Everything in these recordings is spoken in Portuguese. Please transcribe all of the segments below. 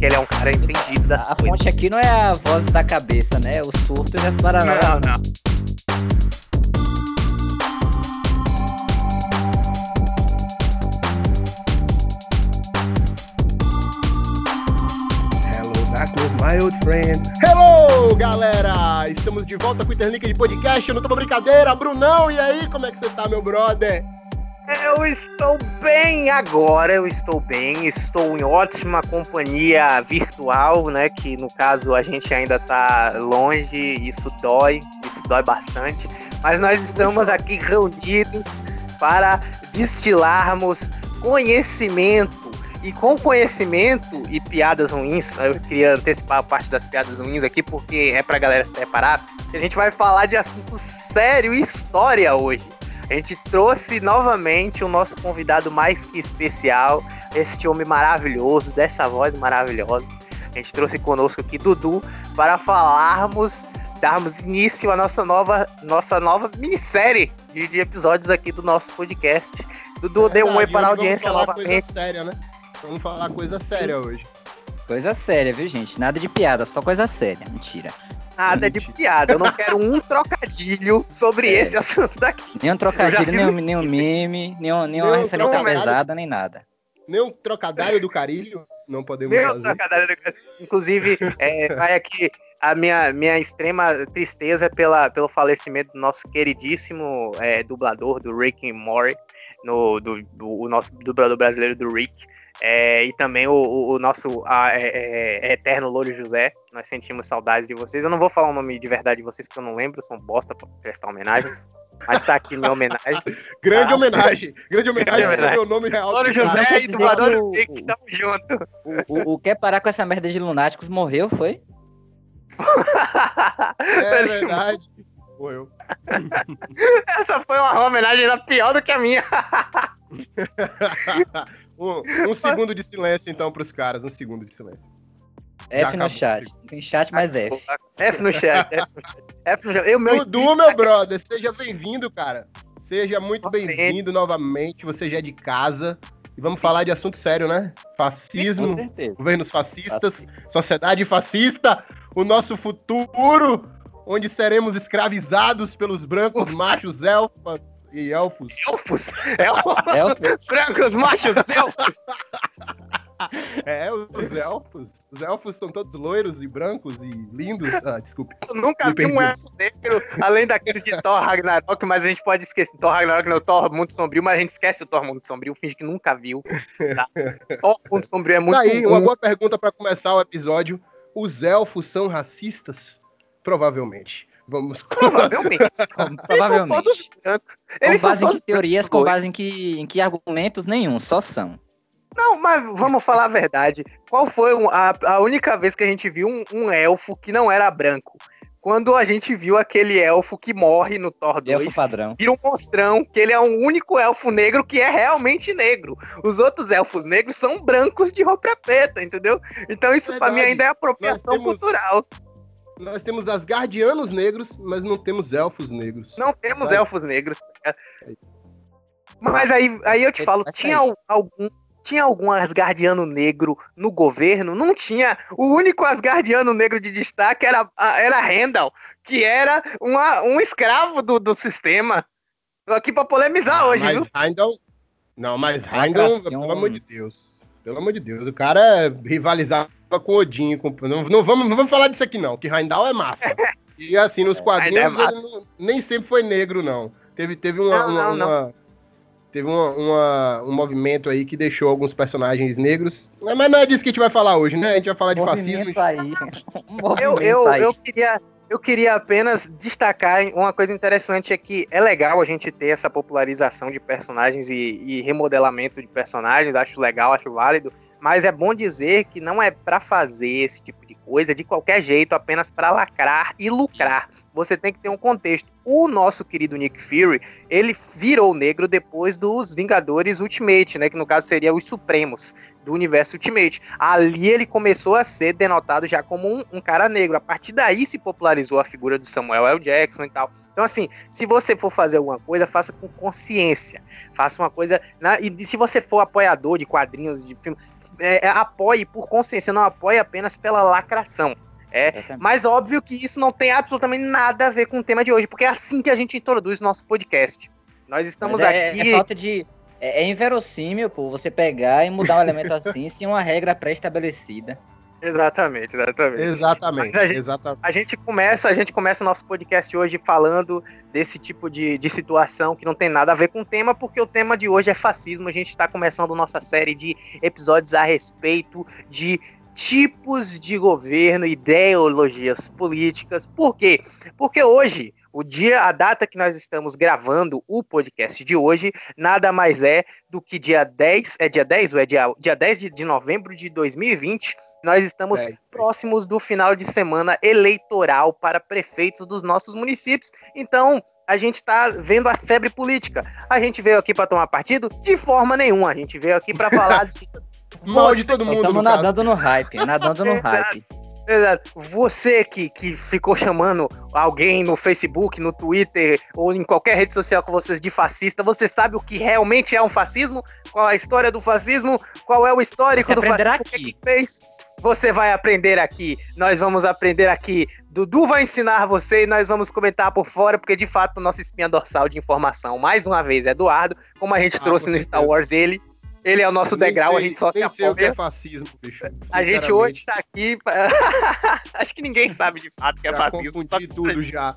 porque ele é um cara entendido das A coisas. fonte aqui não é a voz da cabeça, né? O surto e as paranoias. Não, não. My old friend. Hello, galera! Estamos de volta com o Interlink de podcast. Eu não tô pra brincadeira, Brunão. E aí, como é que você tá, meu brother? Eu estou bem agora, eu estou bem, estou em ótima companhia virtual, né? Que no caso a gente ainda tá longe, isso dói, isso dói bastante. Mas nós estamos aqui reunidos para destilarmos conhecimento. E com conhecimento e piadas ruins, eu queria antecipar a parte das piadas ruins aqui, porque é pra galera se preparar. A gente vai falar de assunto sério e história hoje. A gente trouxe novamente o nosso convidado mais que especial, este homem maravilhoso, dessa voz maravilhosa. A gente trouxe conosco aqui Dudu para falarmos, darmos início à nossa nova, nossa nova minissérie de, de episódios aqui do nosso podcast. Dudu, dê um oi para a audiência vamos falar novamente. Coisa séria, né? Vamos falar coisa séria hoje. Coisa séria, viu, gente? Nada de piada, só coisa séria. Mentira. Nada de piada, eu não quero um trocadilho sobre É. esse assunto daqui. Nem um trocadilho, vi nem um, no nem um meme, nem, um- nem uma Não, referência não, pesada, nem nada. Nem um trocadilho do carilho, não podemos Meu fazer. trocadilho. Inclusive, é, vai aqui a minha, minha extrema tristeza pela, pelo falecimento do nosso queridíssimo é, dublador do Rick and Morty, no, do, do- o nosso dublador brasileiro do Rick. é, e também o, o- o nosso a- é, é, eterno Louro José. Nós sentimos saudades de vocês. Eu não vou falar o nome de verdade de vocês, porque eu não lembro, são bosta pra prestar homenagens. Mas tá aqui minha homenagem. Grande Ah. homenagem. Grande homenagem Grande ao meu nome real. Louro José e dublador que do o- Rick, tamo junto. O, o quer parar com essa merda de lunáticos morreu, foi? É verdade. Morreu. Essa foi uma homenagem ainda pior do que a minha. um, um segundo de silêncio, então, pros caras. Um segundo de silêncio. F no chat. Tem chat mais F. F no chat, F no chat. F no chat. Eu, meu Dudu, meu brother, seja bem-vindo, cara. Seja muito bem-vindo novamente. Você já é de casa. E vamos falar de assunto sério, né? Fascismo, governos fascistas, sociedade fascista, o nosso futuro, onde seremos escravizados pelos brancos machos elfas e elfos. elfos. Elfos. Elfos. Brancos, machos, elfos. É, os elfos. Os elfos são todos loiros e brancos e lindos. Ah, desculpe. Eu nunca vi um perdi. elfo negro, além daqueles de Thor Ragnarok, mas a gente pode esquecer. Thor Ragnarok não, Thor Mundo Sombrio, mas a gente esquece o Thor Mundo Sombrio, finge que nunca viu. tá? Thor Mundo Sombrio é muito Tá aí, bom. uma boa pergunta para começar o episódio. Os elfos são racistas? Provavelmente. Vamos. Provavelmente. Eles são Provavelmente. todos. Com base em que teorias, com base em que, em que argumentos nenhum, só são. Não, mas vamos falar a verdade. Qual foi a, a única vez que a gente viu um, um elfo que não era branco? Quando a gente viu aquele elfo que morre no Thor 2, Elfo padrão. vira um monstrão, que ele é o único elfo negro que é realmente negro. Os outros elfos negros são brancos de roupa preta, entendeu? Então isso pra mim Verdade. ainda é apropriação temos- cultural. Nós temos Asgardianos negros, mas não temos elfos negros. Não temos Vai. elfos negros. Mas aí, aí eu te Ele falo, vai tinha sair. al- algum. Tinha algum Asgardiano negro no governo? Não tinha. O único Asgardiano negro de destaque era, era Randall, que era uma, um escravo do, do sistema. Tô aqui pra polemizar hoje, mas viu? Heimdall... Não, mas Lacração. pelo amor de Deus. Pelo amor de Deus. O cara rivalizava com Odin. Com... Não, não vamos, não vamos falar disso aqui, não. Que Heimdall é massa. E assim, nos quadrinhos, Heimdall é ele não- nem sempre foi negro, não. Teve, teve uma. Não, uma- não, não. uma- Teve uma- uma- um movimento aí que deixou alguns personagens negros. Mas não é disso que a gente vai falar hoje, né? A gente vai falar de fascismo. Movimento aí. Um Eu, eu, aí. eu, queria, eu queria apenas destacar uma coisa interessante: é que é legal a gente ter essa popularização de personagens e, e remodelamento de personagens, acho legal, acho válido. Mas é bom dizer que não é pra fazer esse tipo de coisa de qualquer jeito, apenas pra lacrar e lucrar. Você tem que ter um contexto. O nosso querido Nick Fury, ele virou negro depois dos Vingadores Ultimate, né? Que no caso seria os Supremos do universo Ultimate. Ali ele começou a ser denotado já como um, um cara negro. A partir daí se popularizou a figura do Samuel L. Jackson e tal. Então, assim, se você for fazer alguma coisa, faça com consciência. Faça uma coisa. na- e se você for apoiador de quadrinhos, de filme, é, apoie por consciência, não apoie apenas pela lacração. É, mas óbvio que isso não tem absolutamente nada a ver com o tema de hoje, porque é assim que a gente introduz o nosso podcast. Nós estamos é, aqui. É falta de. É, é inverossímil, pô, você pegar e mudar um elemento assim sem uma regra pré-estabelecida. Exatamente, exatamente. Exatamente, a gente, exatamente. A gente começa, a gente começa nosso podcast hoje falando desse tipo de, de situação que não tem nada a ver com o tema, porque o tema de hoje é fascismo. A gente está começando nossa série de episódios a respeito de tipos de governo, ideologias políticas. Por quê? Porque hoje, o dia, a data que nós estamos gravando o podcast de hoje, nada mais é do que dia 10, é dia 10 ou é dia, dia 10 de, de novembro de 2020, nós estamos é. próximos do final de semana eleitoral para prefeitos dos nossos municípios. Então, a gente está vendo a febre política. A gente veio aqui para tomar partido? De forma nenhuma. A gente veio aqui para falar de Mal de todo mundo. Estamos nadando no hype, nadando no hype. Exato. Você que, que ficou chamando alguém no Facebook, no Twitter ou em qualquer rede social com vocês de fascista, você sabe o que realmente é um fascismo? Qual a história do fascismo? Qual é o histórico do fascismo? Aqui. Que fez? Você vai aprender aqui. Nós vamos aprender aqui. Dudu vai ensinar você e nós vamos comentar por fora, porque de fato nossa espinha dorsal de informação, mais uma vez, é Eduardo, como a gente ah, trouxe no Star Wars ele. Ele é o nosso degrau, sei, a gente só se apoia. o que é fascismo, bicho. A gente hoje tá aqui. Pra... Acho que ninguém sabe de fato o que é já fascismo. Tudo já.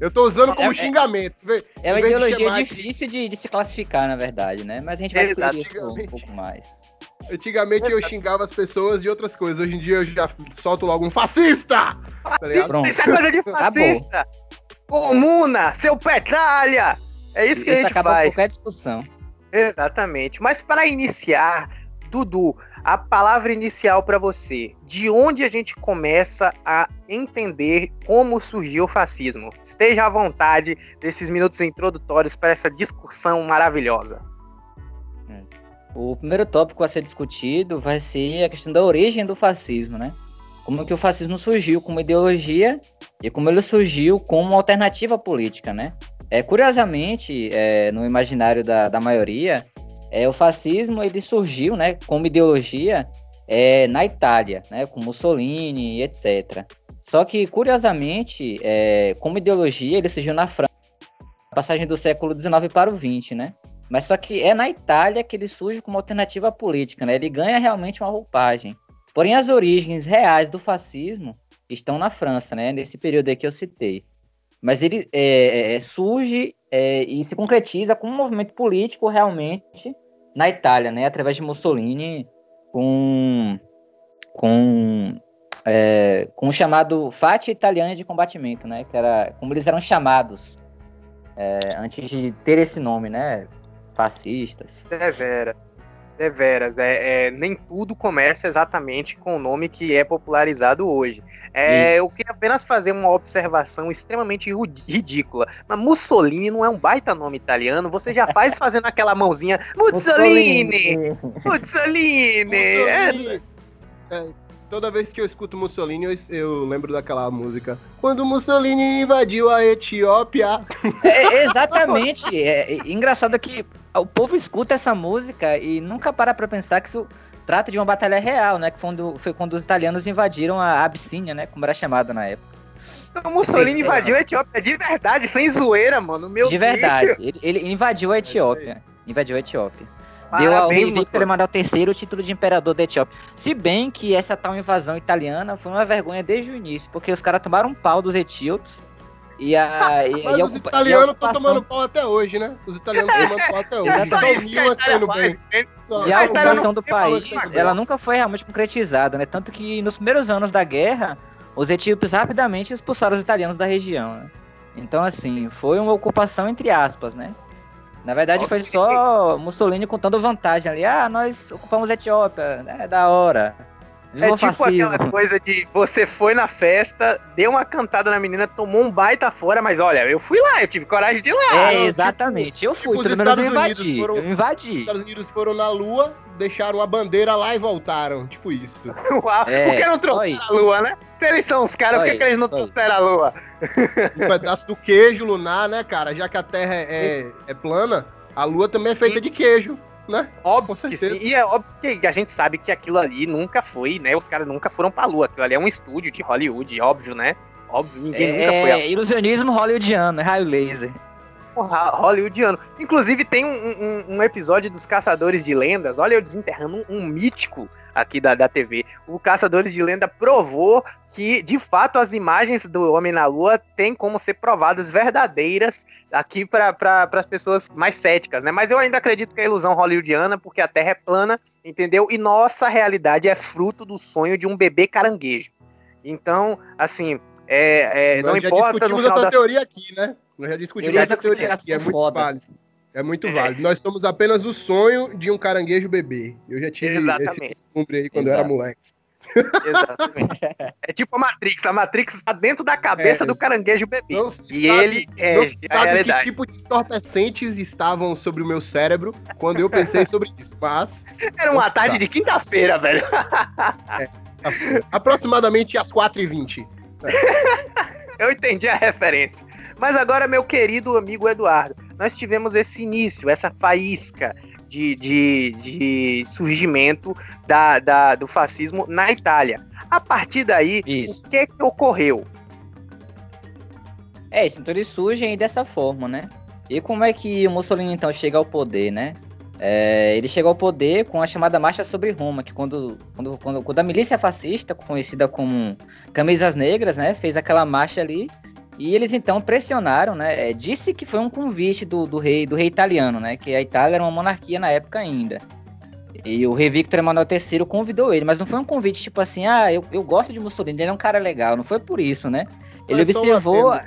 Eu tô usando como é, é xingamento. É, é uma ideologia difícil de, de, se classificar, na verdade, né? Mas a gente vai discutir isso um pouco mais. Antigamente eu xingava as pessoas de outras coisas. Hoje em dia eu já solto logo um fascista! Tá isso é coisa de fascista! Comuna, seu petralha! É isso que isso a gente acaba faz. qualquer discussão. Exatamente. Mas para iniciar, Dudu, a palavra inicial para você. De onde a gente começa a entender como surgiu o fascismo? Esteja à vontade desses minutos introdutórios para essa discussão maravilhosa. É. O primeiro tópico a ser discutido vai ser a questão da origem do fascismo, né? Como que o fascismo surgiu como ideologia e como ele surgiu como alternativa política, né? É, curiosamente, é, no imaginário da, da maioria, é, o fascismo ele surgiu né, como ideologia é, na Itália, né, com Mussolini, etc. Só que, curiosamente, é, como ideologia, ele surgiu na França, passagem do século XIX para o XX, né? Mas só que é na Itália que ele surge como alternativa política, né? Ele ganha realmente uma roupagem. Porém, as origens reais do fascismo estão na França, né? Nesse período aí que eu citei mas ele é, é, é, surge é, e se concretiza como um movimento político realmente na Itália, né, através de Mussolini, com, com, é, com o chamado Fati Italiana de Combatimento, né, que era como eles eram chamados é, antes de ter esse nome, né, fascistas. É, Vera. Deveras, é, é, nem tudo começa exatamente com o nome que é popularizado hoje. É, eu queria apenas fazer uma observação extremamente ridícula. Mas Mussolini não é um baita nome italiano, você já faz fazendo aquela mãozinha. Mussolini! Mussolini! Mussolini. É... É, toda vez que eu escuto Mussolini, eu, eu, lembro daquela música. Quando Mussolini invadiu a Etiópia. É, exatamente. é, é engraçado que o povo escuta essa música e nunca para pra pensar que isso trata de uma batalha real, né? Que foi quando, foi quando os italianos invadiram a Abissínia, né? Como era chamado na época. O Mussolini invadiu a Etiópia de verdade, sem zoeira, mano. Meu de verdade. Ele, ele, invadiu a Etiópia. Invadiu a Etiópia. Parabéns, Deu ao rei Victor Emanuel III o título de imperador da Etiópia. Se bem que essa tal invasão italiana foi uma vergonha desde o início, porque os caras tomaram um pau dos etíopes e a, e, Mas e os italianos estão tomando pau até hoje, né? Os italianos estão tomando pau até hoje. Só o Milan tá indo bem. E a ocupação do país, ela nunca foi realmente concretizada, né? Tanto que nos primeiros anos da guerra, os etíopes rapidamente expulsaram os italianos da região, né? Então, assim, foi uma ocupação entre aspas, né? Na verdade, foi só Mussolini contando vantagem ali. Ah, nós ocupamos a Etiópia, é da hora. É tipo fascismo. aquela coisa de você foi na festa, deu uma cantada na menina, tomou um baita fora, mas olha, eu fui lá, eu tive coragem de ir lá. É, exatamente, eu fui, tipo, pelo menos eu invadi. Foram, eu invadi. Os Estados Unidos foram na Lua, deixaram a bandeira lá e voltaram, tipo isso. Uau, é, por que não trouxeram a Lua, né? Se eles são os caras, por que, eles não trouxeram a Lua? Um pedaço do queijo lunar, né, cara? Já que a Terra é, é, é plana, a Lua também é feita de queijo. Né? Óbvio Com que certeza. sim. E é óbvio que a gente sabe que aquilo ali nunca foi, né? Os caras nunca foram pra lua. Aquilo ali é um estúdio de Hollywood, óbvio, né? Óbvio, ninguém nunca foi a É ilusionismo hollywoodiano, é raio laser. porra hollywoodiano. Inclusive, tem um, um- um episódio dos Caçadores de Lendas. Olha, eu desenterrando um, um mítico aqui da, da TV. O Caçadores de Lenda provou que, de fato, as imagens do Homem na Lua têm como ser provadas verdadeiras aqui para pra, as pessoas mais céticas, né? Mas eu ainda acredito que é ilusão hollywoodiana, porque a Terra é plana, entendeu? E nossa realidade é fruto do sonho de um bebê caranguejo. Então, assim, é, é, não Nós já importa discutimos essa das teoria aqui, né? Nós já discutimos essa teoria aqui. É muito válido. É muito válido. Nós somos apenas o sonho de um caranguejo bebê. Eu já tive Exatamente. esse descumbre aí quando eu era moleque. Exatamente. É tipo a Matrix. A Matrix está dentro da cabeça É. do caranguejo bebê. Não E sabe- ele é não sabe que tipo de entorpecentes estavam sobre o meu cérebro quando eu pensei sobre isso. Mas, Era uma tarde de quinta-feira, velho. aproximadamente às 4h20. Eu entendi a referência. Mas agora, meu querido amigo Eduardo, nós tivemos esse início, essa faísca de, de, de surgimento da, da- do fascismo na Itália. A partir daí, Isso. o que é que ocorreu? É isso, então eles surgem dessa forma, né? E como é que o Mussolini então chega ao poder, né? É, ele chega ao poder com a chamada Marcha sobre Roma, que quando, quando, quando, quando a milícia fascista, conhecida como Camisas Negras, né, fez aquela marcha ali, e eles então pressionaram, né? é, disse que foi um convite do, do rei do rei italiano, né? Que a Itália era uma monarquia na época ainda. E o rei Victor Emanuel III convidou ele, mas não foi um convite tipo assim, ah, eu, eu gosto de Mussolini, ele é um cara legal, não foi por isso, né? Ele um observou.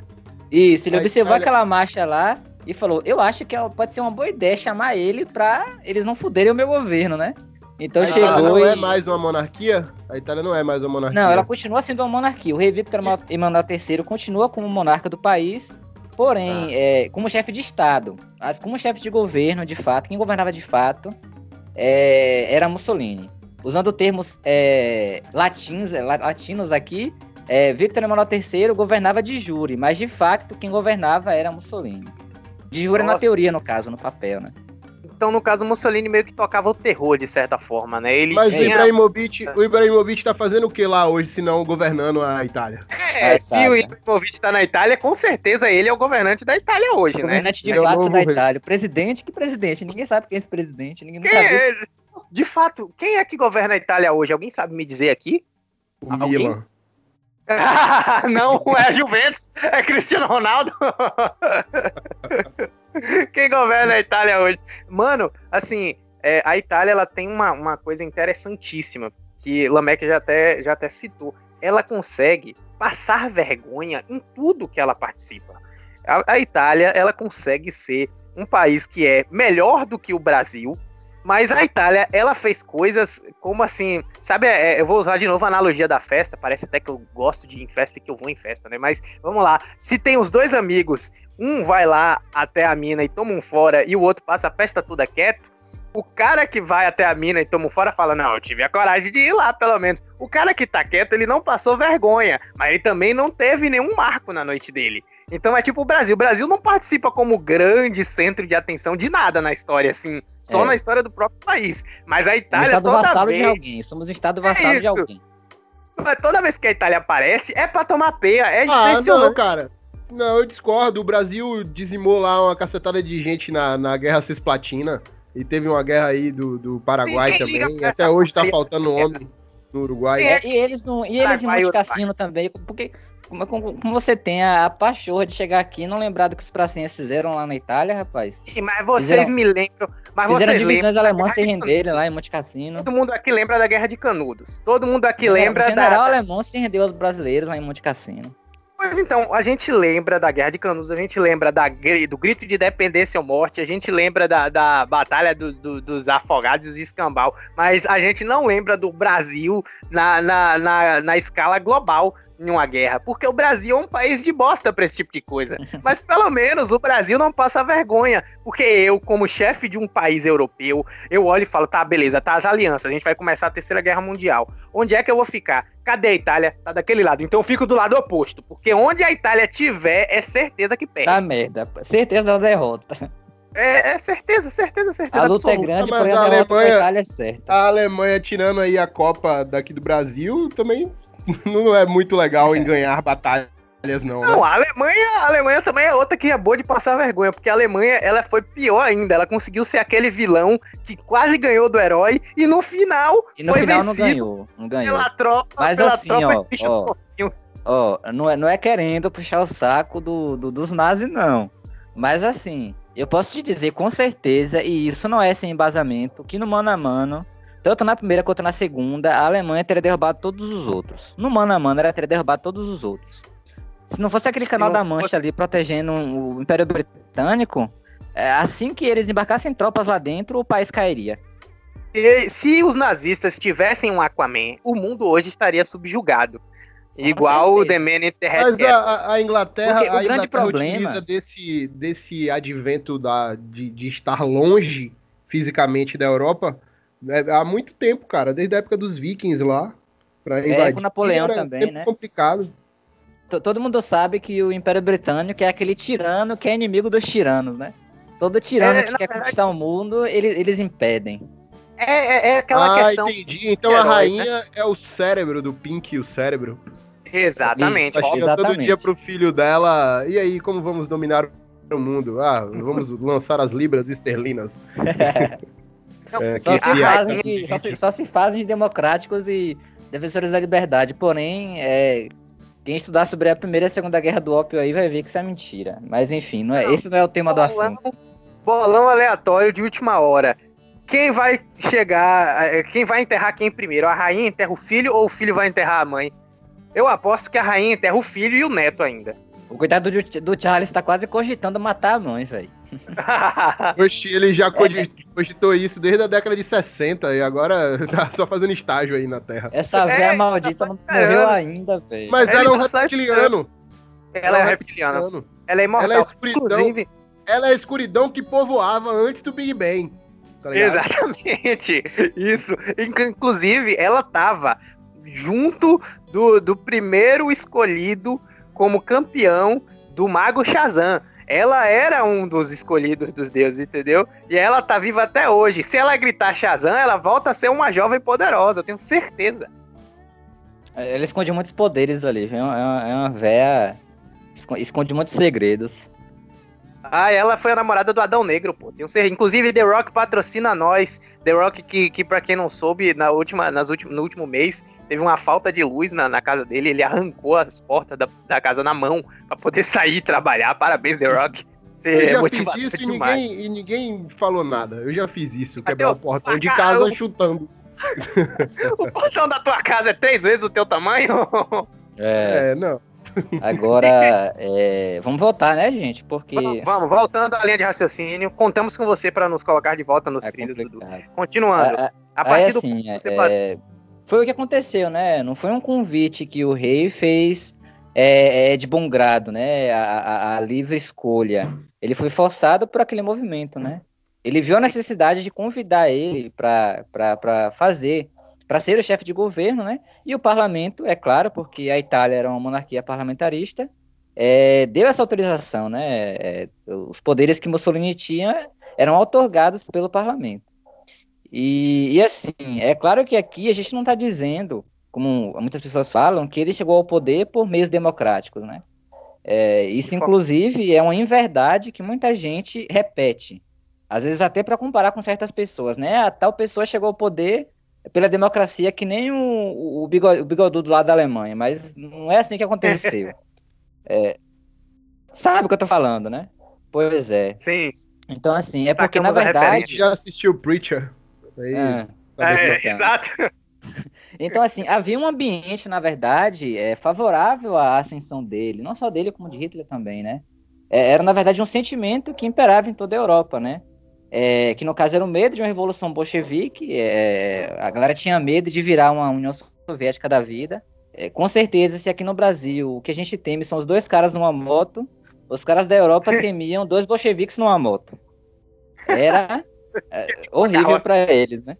Isso, ele A observou Itália- aquela marcha lá e falou: Eu acho que é- pode ser uma boa ideia chamar ele pra eles não fuderem o meu governo, né? Então a Itália chegou não e. é mais uma monarquia? A Itália não é mais uma monarquia. Não, ela continua sendo uma monarquia. O rei Victor Emanuel III continua como monarca do país, porém, é, como chefe de Estado. Mas como chefe de governo, de fato, quem governava de fato é, era Mussolini. Usando termos é, latins, é, la- latinos aqui, é, Victor Emanuel III governava de jure, mas de facto quem governava era Mussolini. De na Nossa. teoria, no caso, no papel, né? Então, no caso, Mussolini meio que tocava o terror, de certa forma, né? Ele Mas o tinha... Ibrahimovic, o Ibrahimovic tá fazendo o que lá hoje, se não governando a Itália? É, se tá, o. Ibrahimovic tá na Itália, com certeza ele é o governante da Itália hoje, né? Governante de É o fato da. Itália. Presidente, que presidente? Ninguém sabe quem é esse presidente, ninguém Quem viu. é- de fato, quem é que governa a Itália hoje? Alguém sabe me dizer aqui? O Alguém? Milan. não, é a Juventus, é Cristiano Ronaldo. Quem governa a Itália hoje? Mano, assim, é, a Itália ela tem uma, uma coisa interessantíssima que Lameck já até, já até citou. Ela consegue passar vergonha em tudo que ela participa. A, a Itália ela consegue ser um país que é melhor do que o Brasil, mas a Itália, ela fez coisas como assim, sabe? é, eu vou usar de novo a analogia da festa. Parece até que eu gosto de ir em festa e que eu vou em festa, né? Mas vamos lá. Se tem os dois amigos, um vai lá até a mina e toma um fora e o outro passa a festa toda quieto. O cara que vai até a mina e toma um fora fala: Não, eu tive a coragem de ir lá, pelo menos. O cara que tá quieto, ele não passou vergonha, mas ele também não teve nenhum marco na noite dele. Então é tipo o Brasil. O Brasil não participa como grande centro de atenção de nada na história, assim. Só É. na história do próprio país. Mas a Um Itália, estado toda vassalo vez, de alguém. Somos um estado vassalo de isso. alguém. toda vez que a Itália aparece, é pra tomar peia. É Ah, não, cara. Não, eu discordo. O Brasil dizimou lá uma cacetada de gente na, na Guerra Cisplatina. E teve uma guerra aí do, do Paraguai liga também. Até hoje tá faltando homem no Uruguai. É. É, e eles, não, e eles em Monte Cassino também, porque como, como- como você tem a, a pachorra de chegar aqui e não lembrar do que os pracinhas fizeram lá na Itália, rapaz? Mas vocês Fizeram- me lembram. Mas Fizeram vocês lembram. divisões alemãs renderem lá em Monte Cassino. Todo mundo aqui lembra da Guerra de Canudos. Todo mundo aqui O lembra general da. alemão se rendeu aos brasileiros lá em Monte Cassino. Pois então, a gente lembra da Guerra de Canudos, a gente lembra da, do grito de independência ou morte, a gente lembra da, da batalha do- do- dos afogados e escambau, mas a gente não lembra do Brasil na, na, na, na escala global em uma guerra, porque o Brasil é um país de bosta pra esse tipo de coisa. Mas pelo menos o Brasil não passa vergonha, porque eu, como chefe de um país europeu, eu olho e falo, tá, beleza, tá as alianças, a gente vai começar a Terceira Guerra Mundial. Onde é que eu vou ficar? Cadê a Itália? Tá daquele lado. Então eu fico do lado oposto, porque onde a Itália tiver, é certeza que perde. Tá merda. Certeza da derrota. É, é certeza, certeza, certeza. A luta é absoluta. grande, Mas porém a a derrota Alemanha- da Itália é certa. A Alemanha tirando aí a Copa daqui do Brasil também não é muito legal em ganhar batalhas, não. Não, né? a Alemanha, a Alemanha também é outra que é boa de passar vergonha, porque a Alemanha, ela foi pior ainda, ela conseguiu ser aquele vilão que quase ganhou do herói e no final E no foi final não vencido ganhou. Não ganhou. pela tropa, Mas pela assim, tropa ó, de bicho ó. Ó, não é, não é querendo puxar o saco do, do- dos nazis, não. Mas assim, eu posso te dizer com certeza, e isso não é sem embasamento, que no mano a mano, tanto na primeira quanto na segunda, a Alemanha teria derrubado todos os outros. No mano a mano, ela teria derrubado todos os outros. Se não fosse aquele canal da Mancha ali protegendo o Império Britânico, é, assim que eles embarcassem tropas lá dentro, o país cairia. E se os nazistas tivessem um Aquaman, o mundo hoje estaria subjugado. Igual o. The Man in the Red Mas Castle. a, a- Inglaterra, Porque o a grande Inglaterra problema- desse, desse advento da, de, de estar longe fisicamente da Europa é, há muito tempo, cara. Desde a época dos vikings lá. Pra invadir, com Napoleão era também, né? complicado. T- Todo mundo sabe que o Império Britânico é aquele tirano que é inimigo dos tiranos, né? Todo tirano É, que quer verdade- conquistar o mundo, eles, eles impedem. É, é, é aquela ah, questão. entendi. Então a herói, rainha é o cérebro do Pink e o cérebro. Exatamente. Isso, Ela todo dia pro filho dela. E aí, como vamos dominar o mundo? Ah, vamos lançar as libras esterlinas. Não, É, Só, que- se fazem de, só, se, só se fazem de democráticos e defensores da liberdade. Porém, é, quem estudar sobre a Primeira e a Segunda Guerra do Ópio aí vai ver que isso é mentira. Mas enfim, não é, Não, esse não é o tema do bolão, assunto. bolão aleatório de última hora. Quem vai chegar. eh, Quem vai enterrar quem primeiro? A rainha enterra o filho ou o filho vai enterrar a mãe? Eu aposto que a rainha enterra o filho e o neto ainda. O cuidado do, do Charles tá quase cogitando matar a mãe, velho. Oxi, ele já cogi- cogitou isso desde a década de 60 e agora tá só fazendo estágio aí na Terra. Essa É, véia tá maldita não morreu ainda, velho. Mas ela é um tá reptiliano. Ela é reptiliana. Ela é imortal. Ela é escuridão. Inclusive, Ela é a escuridão que povoava antes do Big Bang. Tá? Exatamente, isso. Inc- Inclusive, ela tava junto do, do primeiro escolhido como campeão do Mago Shazam. Ela era um dos escolhidos dos deuses, entendeu? E ela tá viva até hoje. Se ela gritar Shazam, ela volta a ser uma jovem poderosa, eu tenho certeza. Ela esconde muitos poderes ali, viu? É uma, é uma véia. esco- Esconde muitos segredos. Ah, ela foi a namorada do Adão Negro, pô. Tenho certeza. Inclusive, The Rock patrocina nós. The Rock, que, que pra quem não soube, na última, nas últim, no último mês, teve uma falta de luz na, na casa dele. Ele arrancou as portas da, da casa na mão pra poder sair e trabalhar. Parabéns, The Rock. Você Eu é já fiz isso e demais. ninguém, e ninguém falou nada. Eu já fiz isso, Até quebrar o- portão de Ah, casa eu- chutando. O portão da tua casa é três vezes o teu tamanho? É, É, não. agora, é, vamos voltar, né, gente? Porque vamos, vamos, voltando à linha de raciocínio. Contamos com você pra nos colocar de volta nos é trilhos, Dudu. complicado. Continuando. A- a- A Aí, partir do assim, ponto que você é. Foi o que aconteceu, né? Não foi um convite que o rei fez é, é, de bom grado, né? A, a- a livre escolha. Ele foi forçado por aquele movimento, né? Ele viu a necessidade de convidar ele para fazer, para ser o chefe de governo, né? E o parlamento, é claro, porque a Itália era uma monarquia parlamentarista, é, deu essa autorização, né? É, os poderes que Mussolini tinha eram otorgados pelo parlamento. E, e assim, é claro que aqui a gente não está dizendo, como muitas pessoas falam, que ele chegou ao poder por meios democráticos, né? É, isso, inclusive, é uma inverdade que muita gente repete. Às vezes até para comparar com certas pessoas, né? A tal pessoa chegou ao poder pela democracia que nem o, o, bigo- o bigodudo lá da Alemanha, mas não é assim que aconteceu. É, sabe o que eu tô falando, né? Pois é. Sim. Então, assim, é porque, na verdade... gente já assistiu Preacher. Aí, Ah, É, assim, exato. Então, assim, havia um ambiente, na verdade, é, favorável à ascensão dele, não só dele, como de Hitler também, né? É, era, na verdade, um sentimento que imperava em toda a Europa, né? É, que, no caso, era o medo de uma revolução bolchevique, é, a galera tinha medo de virar uma União Soviética da vida. É, com certeza, se aqui no Brasil o que a gente teme são os dois caras numa moto, os caras da Europa temiam dois bolcheviques numa moto. Era é, horrível carroça. para eles, né?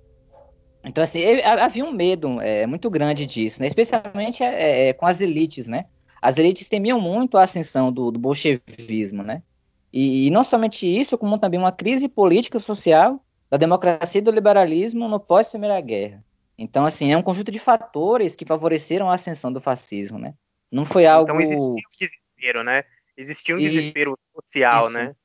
Então, assim, havia um medo é, muito grande disso, né? Especialmente é, é, com as elites, né? As elites temiam muito a ascensão do, do bolchevismo, né? E, e não somente isso, como também uma crise política e social da democracia e do liberalismo no pós-Primeira Guerra. Então, assim, é um conjunto de fatores que favoreceram a ascensão do fascismo, né? Não foi então, algo... Então existia um desespero, né? Existia um e... desespero social, Isso. né?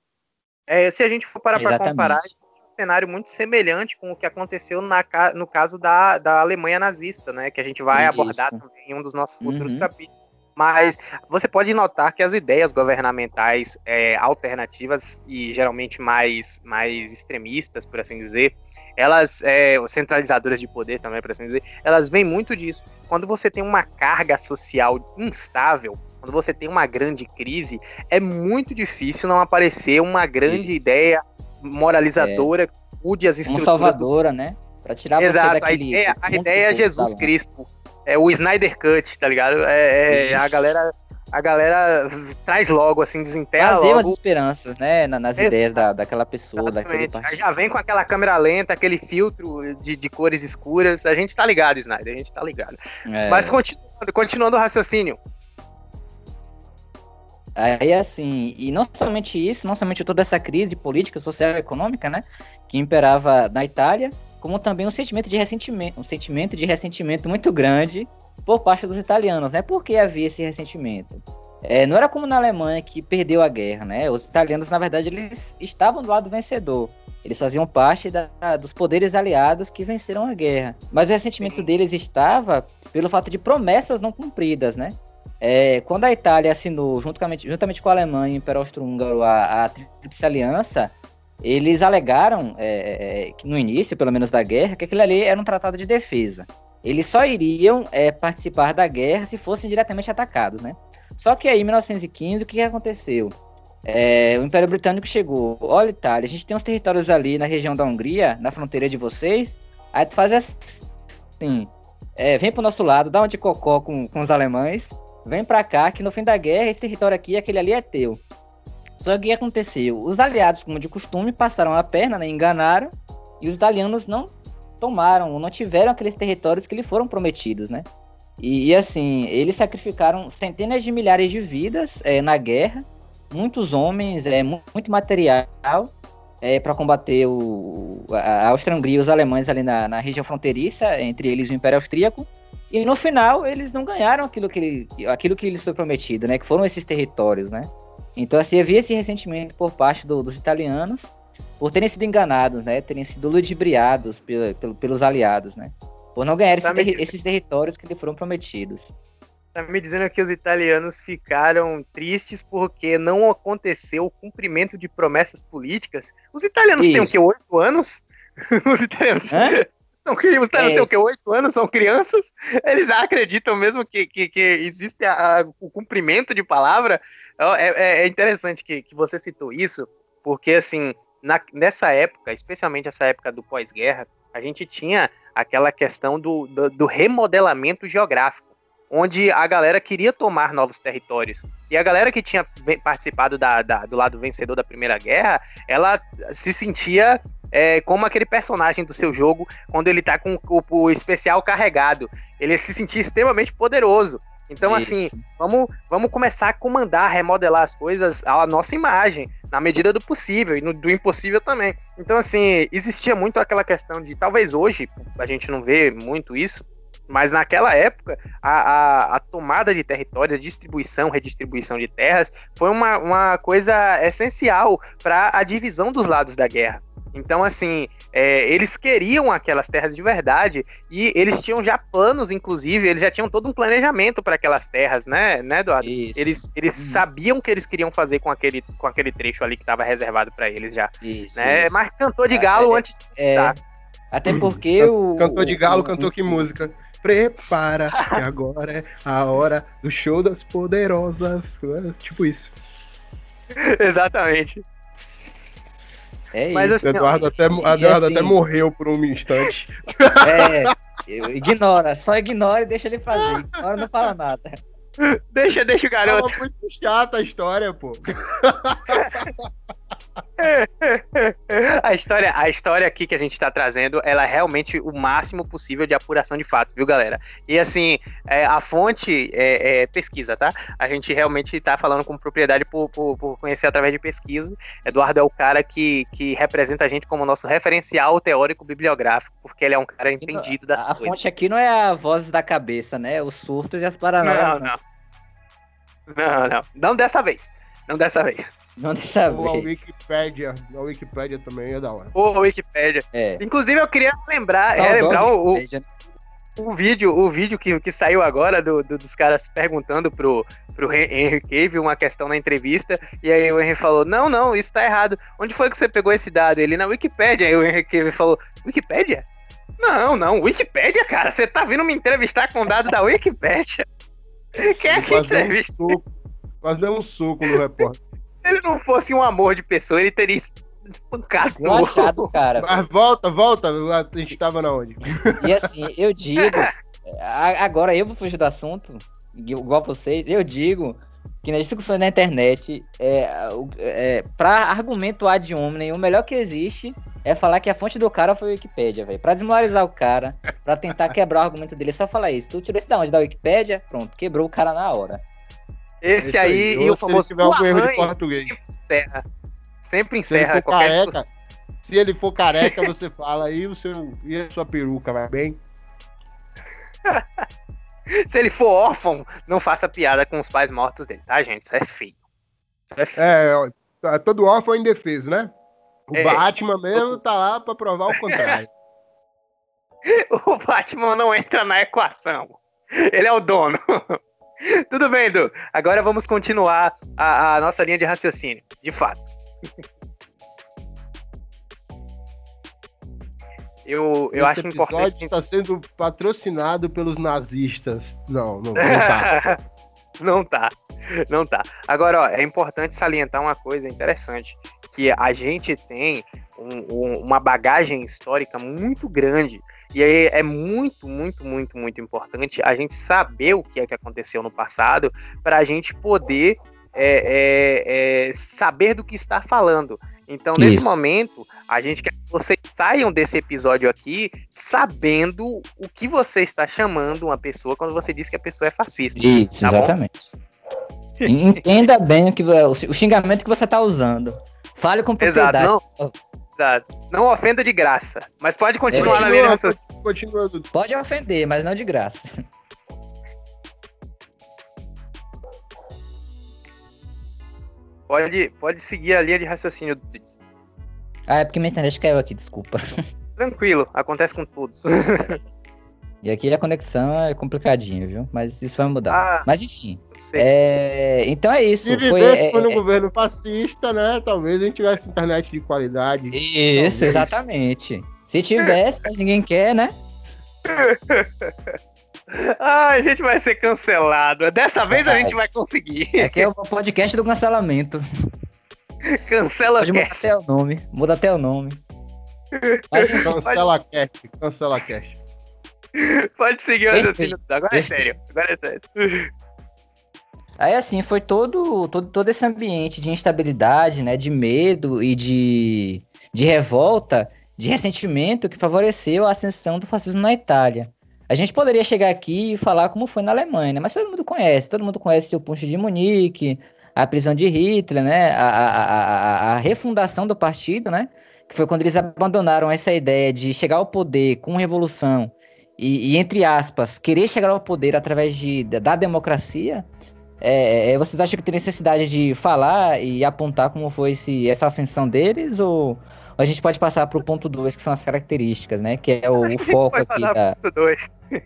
É, se a gente for parar para comparar, é cenário muito semelhante com o que aconteceu na, no caso da, da Alemanha nazista, né? Que a gente vai Isso. abordar também em um dos nossos futuros uhum. capítulos. Mas você pode notar que as ideias governamentais é, alternativas e geralmente mais, mais extremistas, por assim dizer, elas, é, centralizadoras de poder também, por assim dizer, elas vêm muito disso. Quando você tem uma carga social instável, quando você tem uma grande crise, é muito difícil não aparecer uma grande Isso. ideia moralizadora é. mude as estruturas. Salvadora, do... né? Para tirar Exato, você daquele... a ideia, a ideia é Jesus Cristo é o Snyder Cut, tá ligado? É, é a galera a galera traz logo, assim, desenterra Fazer logo. umas esperanças, né, nas ideias da, daquela pessoa, Exatamente. daquele partido. Já vem com aquela câmera lenta, aquele filtro de, de cores escuras, a gente tá ligado, Snyder, a gente tá ligado. É. Mas continuando, continuando o raciocínio. Aí, assim, e não somente isso, não somente toda essa crise política, social e econômica, né, que imperava na Itália, como também um sentimento de ressentimento, um sentimento de ressentimento muito grande por parte dos italianos, né? Por que havia esse ressentimento? É, não era como na Alemanha que perdeu a guerra, né? Os italianos, na verdade, eles estavam do lado vencedor. Eles faziam parte da, dos poderes aliados que venceram a guerra. Mas o ressentimento deles estava pelo fato de promessas não cumpridas, né? É, quando a Itália assinou, juntamente, juntamente com a Alemanha e o Império Austro-Húngaro, a, a Tríplice Aliança, eles alegaram, é, é, é, que no início, pelo menos da guerra, que aquilo ali era um tratado de defesa. Eles só iriam é, participar da guerra se fossem diretamente atacados, né? Só que aí, em 1915, o que aconteceu? É, o Império Britânico chegou. Olha, Itália, a gente tem uns territórios ali na região da Hungria, na fronteira de vocês. Aí tu faz assim: é, vem pro nosso lado, dá um de cocó com, com os alemães, vem pra cá, que no fim da guerra, esse território aqui, aquele ali é teu. Só que aconteceu? Os aliados, como de costume, passaram a perna, né, enganaram, e os italianos não tomaram, não tiveram aqueles territórios que lhes foram prometidos, né? E, e assim, eles sacrificaram centenas de milhares de vidas é, na guerra, muitos homens, é, muito material é, para combater o, a Áustria-Hungria e os alemães ali na, na, região fronteiriça, entre eles o Império Austríaco. E no final, eles não ganharam aquilo que, aquilo que lhes foi prometido, né? Que foram esses territórios, né? Então, assim, havia esse ressentimento por parte do, dos italianos por terem sido enganados, né? Terem sido ludibriados pelo, pelo, pelos aliados, né? Por não ganhar tá esse ter, esses territórios que lhe foram prometidos. Tá me dizendo que os italianos ficaram tristes porque não aconteceu o cumprimento de promessas políticas? Os italianos Isso. têm o quê? Oito anos? os italianos. Hã? Não, que os italianos é, têm o quê? Oito anos? São crianças? Eles acreditam mesmo que, que, que existe a, a, o cumprimento de palavra? É, é, é interessante que, que você citou isso, porque assim, na, nessa época, especialmente essa época do pós-guerra, a gente tinha aquela questão do, do, do, remodelamento geográfico, onde a galera queria tomar novos territórios. E a galera que tinha participado da, da, do lado vencedor da Primeira Guerra, ela se sentia é, como aquele personagem do seu jogo quando ele tá com o, o especial carregado. Ele se sentia extremamente poderoso. Então, Isso. assim, vamos, vamos começar a comandar, remodelar as coisas à nossa imagem, na medida do possível e no, do impossível também. Então, assim, existia muito aquela questão de, talvez hoje, a gente não vê muito isso, mas naquela época, a, a, a tomada de território, a distribuição, redistribuição de terras, foi uma, uma coisa essencial para a divisão dos lados da guerra. Então, assim, é, eles queriam aquelas terras de verdade e eles tinham já planos, inclusive, eles já tinham todo um planejamento para aquelas terras, né, né, Eduardo? Isso. Eles, eles uhum. sabiam o que eles queriam fazer com aquele, com aquele trecho ali que estava reservado para eles já. Isso, né? Isso. Mas cantou de galo é, antes de é, Até porque o. Cantou de galo, o, cantou que música? Prepara, que agora é a hora do show das poderosas. Tipo isso. Exatamente. É Mas, isso. Assim, Eduardo, ó, até, Eduardo assim, até morreu por um instante. É, ignora, só ignora e deixa ele fazer. Ignora não fala nada. Deixa, deixa o garoto. Tava muito chata a história, pô. A história, a história aqui que a gente está trazendo, ela é realmente o máximo possível de apuração de fatos, viu, galera? E assim, é, a fonte é, é, pesquisa, tá? A gente realmente está falando com propriedade por, por, por, conhecer através de pesquisa. Eduardo é o cara que, que representa a gente como nosso referencial teórico bibliográfico, porque ele é um cara entendido das a. A fonte aqui não é a voz da cabeça, né? Os surtos e as paranoias. Não, não. Não, não. Não dessa vez. Não dessa vez. Não dessa Ou a vez. Wikipédia. A Wikipédia também é da hora. Ô, Wikipédia. É. Inclusive, eu queria lembrar, é, lembrar o, o, Wikipédia. o vídeo, o vídeo que, que saiu agora do, do- dos caras perguntando pro, pro Hen- Henry Cave uma questão na entrevista, e aí o Henry falou, não, não, isso tá errado. Onde foi que você pegou esse dado? Ele, na Wikipédia. Aí o Henry Cave falou, Wikipédia? Não, não, Wikipédia, cara, você tá vindo me entrevistar com dado da Wikipédia? Quem é que um entrevista? soco. Quase deu um soco no repórter. Se ele não fosse um amor de pessoa, ele teria espancado o Esculachado, cara. Mas volta, volta. A gente tava na onde? E assim, eu digo, agora eu vou fugir do assunto, igual vocês, eu digo que nas discussões na internet, é, o- é, pra argumento ad hominem, o melhor que existe é falar que a fonte do cara foi a Wikipédia, velho. Pra desmoralizar o cara, pra tentar quebrar o argumento dele, é só falar isso. Tu tirou isso da onde? Da Wikipédia? Pronto, quebrou o cara na hora. Esse aí, Ou e o se famoso ele tiver algum erro de português. encerra. Sempre Se ele encerra for qualquer discussão. careca, se ele for careca, você fala aí o seu e a sua peruca, vai bem? Se ele for órfão, não faça piada com os pais mortos dele, tá, gente? Isso é feio. Isso é feio. É, ó, tá todo órfão é indefeso, né? O É. Batman mesmo tá lá pra provar o contrário. O Batman não entra na equação. Ele é o dono. Tudo bem, Edu. Agora vamos continuar a, a nossa linha de raciocínio. De fato. Eu, eu Esse acho episódio importante. está sendo patrocinado pelos nazistas. Não, não, não tá. não tá. Não tá. Agora, ó, é importante salientar uma coisa interessante. Que a gente tem um- um- uma bagagem histórica muito grande. E aí é muito, muito, muito, muito importante a gente saber o que é que aconteceu no passado para a gente poder é, é, é, saber do que está falando. Então, nesse Isso. momento, a gente quer que vocês saiam desse episódio aqui sabendo o que você está chamando uma pessoa quando você diz que a pessoa é fascista. Isso, Tá bom? exatamente. Entenda bem o, que, o xingamento que você tá usando. Fale com Exato, propriedade. não, exato. Não ofenda de graça, mas pode continuar É. na linha de Continua, raciocínio. continua, Dudu. Pode ofender, mas não de graça. Pode, pode seguir a linha de raciocínio. Ah, é porque minha internet caiu aqui, desculpa. Tranquilo, acontece com todos. E aqui a conexão é complicadinho, viu? Mas isso vai mudar. Ah, Mas enfim. É... Então é isso. Se Foi, é, foi no é- governo fascista, né? Talvez a gente tivesse internet de qualidade. Isso, Talvez. exatamente. Se tivesse, mas ninguém quer, né? Ah, a gente vai ser cancelado. Dessa vez a gente vai conseguir. Aqui é o podcast do cancelamento. Cancela Pode mudar até o nome. Muda até o nome. Mas Cancela cast, cancela cast. Pode seguir o raciocínio. Agora é sério. Agora é sério. Aí assim, foi todo, todo, todo esse ambiente de instabilidade, né, de medo e de, de revolta, de ressentimento que favoreceu a ascensão do fascismo na Itália. A gente poderia chegar aqui e falar como foi na Alemanha, né, mas todo mundo conhece, todo mundo conhece o Punch de Munique, a prisão de Hitler, né, a, a, a, a- a refundação do partido, né, que foi quando eles abandonaram essa ideia de chegar ao poder com revolução e, e, entre aspas, querer chegar ao poder através de, da, da democracia, é, é, vocês acham que tem necessidade de falar e apontar como foi esse, essa ascensão deles? Ou, a gente pode passar para o ponto 2, que são as características, né? Que é o, o foco aqui da. pro dois.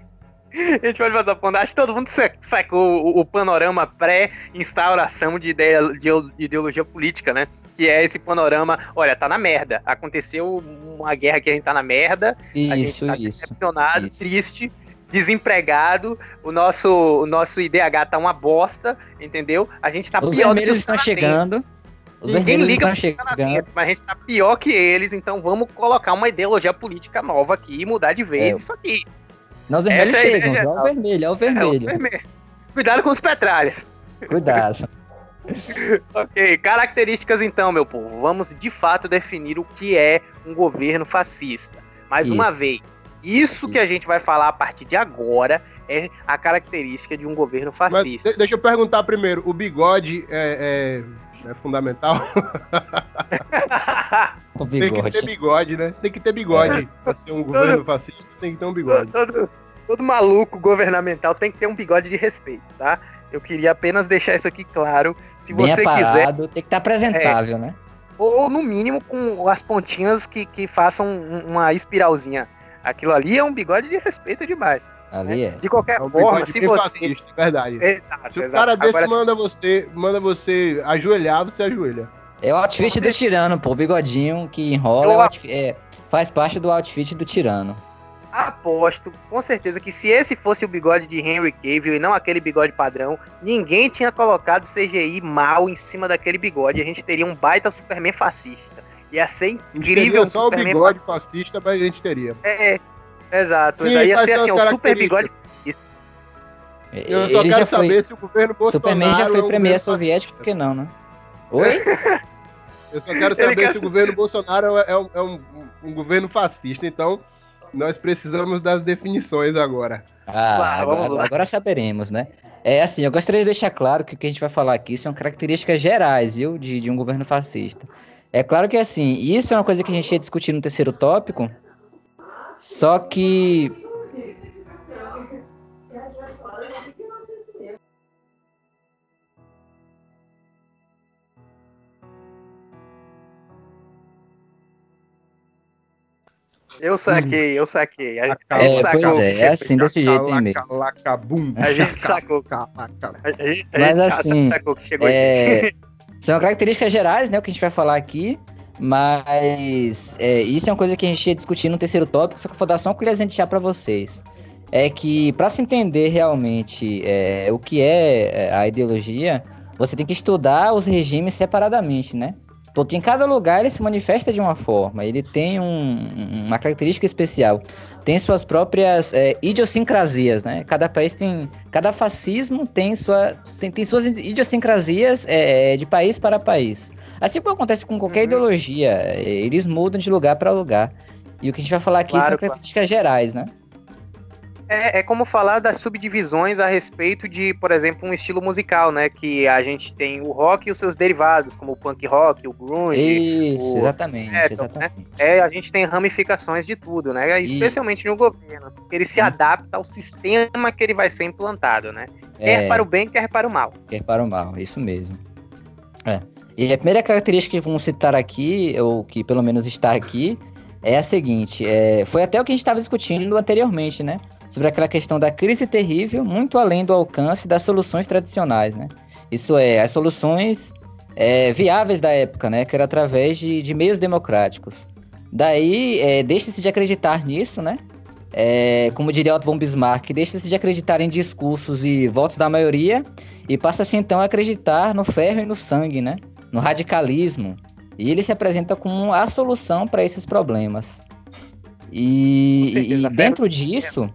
A gente pode passar ponto. Acho que todo mundo sa- sacou o, o panorama pré-instauração de, ideia, de ideologia política, né? Que é esse panorama, olha, tá na merda. Aconteceu uma guerra que a gente tá na merda, a gente Isso, tá isso. decepcionado, isso. triste, desempregado, o nosso, o nosso IDH tá uma bosta, entendeu? A gente tá Os pior do que estão canadenses. chegando. Os Ninguém liga chegando. mas a gente tá pior que eles, então vamos colocar uma ideologia política nova aqui e mudar de vez É. isso aqui. Não, os vermelhos é chegam. É o vermelho, é o É, o vermelho. vermelho. Cuidado com os petralhas. Cuidado. Ok, características então, meu povo. Vamos de fato definir o que é um governo fascista. Mais Isso. uma vez, isso que a gente vai falar a partir de agora é a característica de um governo Mas fascista. de- deixa eu perguntar primeiro, o bigode é, é- é fundamental? O Tem que ter bigode. bigode, né? Tem que ter bigode. Pra ser um governo fascista, tem que ter um bigode. todo, todo maluco governamental tem que ter um bigode de respeito, tá? Eu queria apenas deixar isso aqui claro. Se Bem você quiser, aparado, tem que estar apresentável, né? ou no mínimo com as pontinhas que, que façam um- uma espiralzinha. Aquilo ali é um bigode de respeito demais. Ali é. De qualquer É um forma, se você. fascista, é verdade. Exato, Se o exato. cara desse Agora, manda você, manda você ajoelhado, você ajoelha. É o outfit do tirano, pô. O bigodinho que enrola é o Eu- outfit- é, faz parte do outfit do tirano. Aposto com certeza que se esse fosse o bigode de Henry Cavill e não aquele bigode padrão, ninguém tinha colocado CGI mal em cima daquele bigode. A gente teria um baita Superman fascista. Ia ser A gente incrível teria um só o Superman bigode fascista, mas a gente teria. É, exato. Sim, ia ser são assim, as o super bigode. Eu só Ele quero já foi. saber se o governo Bolsonaro. Superman já é foi um premier soviético, por que não, né? Oi? Eu só quero saber quer se o governo Bolsonaro é, um, é um- um governo fascista. Então, nós precisamos das definições agora. Ah, agora, agora saberemos, né? É assim, eu gostaria de deixar claro que o que a gente vai falar aqui são características gerais, viu, de, de um governo fascista. É claro que assim, isso é uma coisa que a gente ia discutir no terceiro tópico, só que Eu saquei, eu saquei. A, a É, é, sacou. pois é, é assim desse jeito aí mesmo. A gente sacou. A gente, a Mas gente assim, sacou que chegou é, aqui. São características gerais, né, o que a gente vai falar aqui, mas é, isso é uma coisa que a gente ia discutir no terceiro tópico, só que eu vou dar só uma colherzinha de chá para vocês. É que para se entender realmente é, o que é é, a ideologia, você tem que estudar os regimes separadamente, né? Porque em cada lugar ele se manifesta de uma forma, ele tem um- uma característica especial, tem suas próprias é, idiosincrasias, né? Cada país tem, cada fascismo tem, sua, tem, tem suas idiosincrasias é, de país para país. Assim como acontece com qualquer Uhum. ideologia, é, eles mudam de lugar para lugar. E o que a gente vai falar aqui Claro, são claro. características gerais, né? É, é como falar das subdivisões a respeito de, por exemplo, um estilo musical, né? Que a gente tem o rock e os seus derivados, como o punk rock, o grunge. Isso, o- exatamente, É, então, exatamente. É, a gente tem ramificações de tudo, né? Especialmente no governo. porque Ele se Hum. adapta ao sistema que ele vai ser implantado, né? É. Quer para o bem, quer para o mal. Quer para o mal, isso mesmo. É. E a primeira característica que vamos citar aqui, ou que pelo menos está aqui, é a seguinte: é, foi até o que a gente estava discutindo anteriormente, né? Sobre aquela questão da crise terrível, muito além do alcance das soluções tradicionais, né? Isso é, as soluções é, viáveis da época, né? Que era através de, de meios democráticos. Daí, é, deixa-se de acreditar nisso, né? É, como diria Otto von Bismarck, deixa-se de acreditar em discursos e votos da maioria e passa-se então a acreditar no ferro e no sangue, né? No radicalismo. E ele se apresenta como a solução para esses problemas. E, certeza, e dentro e disso,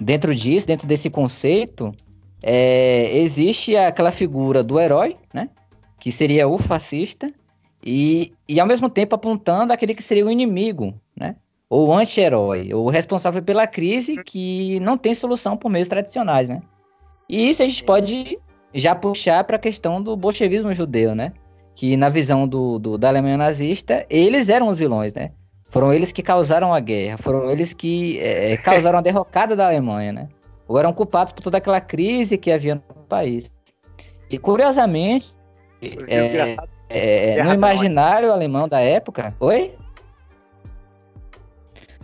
dentro disso, dentro desse conceito, é, existe aquela figura do herói, né? Que seria o fascista, e, e ao mesmo tempo apontando aquele que seria o inimigo, né? Ou anti-herói, ou responsável pela crise que não tem solução por meios tradicionais, né? E isso a gente pode já puxar para a questão do bolchevismo judeu, né? Que na visão do, do- da Alemanha nazista, eles eram os vilões, né? Foram eles que causaram a guerra, foram eles que é, causaram a derrocada da Alemanha, né? Ou eram culpados por toda aquela crise que havia no país. E curiosamente, Os é, é, Guerra no imaginário alemão da época. Oi?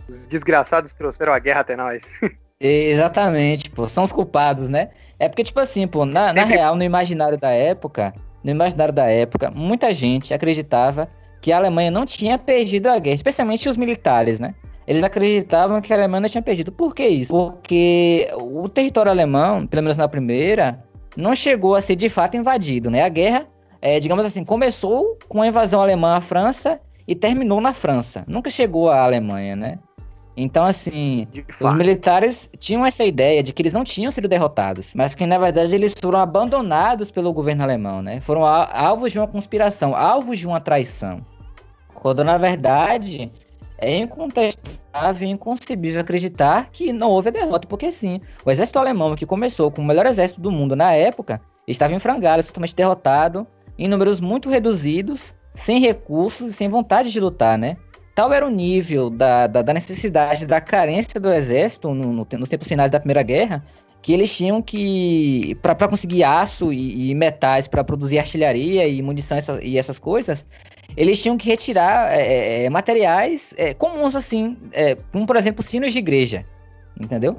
Os desgraçados trouxeram a guerra até nós. Exatamente, pô, são os culpados, né? É porque, tipo assim, pô, na, na Sempre- real, no imaginário da época, no imaginário da época, muita gente acreditava que a Alemanha não tinha perdido a guerra, especialmente os militares, né? Eles acreditavam que a Alemanha não tinha perdido. Por que isso? Porque o território alemão, pelo menos na primeira, não chegou a ser de fato invadido, né? A guerra, é, digamos assim, começou com a invasão alemã à França e terminou na França. Nunca chegou à Alemanha, né? Então, assim, os militares tinham essa ideia de que eles não tinham sido derrotados, mas que, na verdade, eles foram abandonados pelo governo alemão, né? Foram alvos de uma conspiração, alvos de uma traição. Quando, na verdade, é incontestável e inconcebível acreditar que não houve a derrota, porque sim, o exército alemão, que começou com o melhor exército do mundo na época, estava em frangalhos, totalmente derrotado, em números muito reduzidos, sem recursos e sem vontade de lutar, né? Tal era o nível da, da, da necessidade, da carência do exército no, no, nos tempos finais da Primeira Guerra, que eles tinham que, para conseguir aço e, e metais para produzir artilharia e munição essa, e essas coisas, eles tinham que retirar é, é, é materiais é, comuns assim, é, como por exemplo sinos de igreja, entendeu?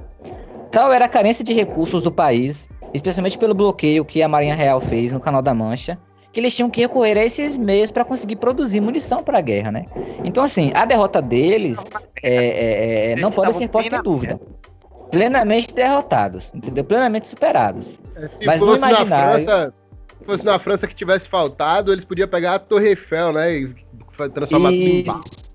Tal era a carência de recursos do país, especialmente pelo bloqueio que a Marinha Real fez no Canal da Mancha, que eles tinham que recorrer a esses meios para conseguir produzir munição para a guerra, né? Então, assim, a derrota deles é, é, é não pode ser posta em dúvida. Plenamente derrotados, entendeu? Plenamente superados. É, Mas fosse na França, se fosse na França que tivesse faltado, eles podiam pegar a Torre Eiffel, né? E transformar tudo em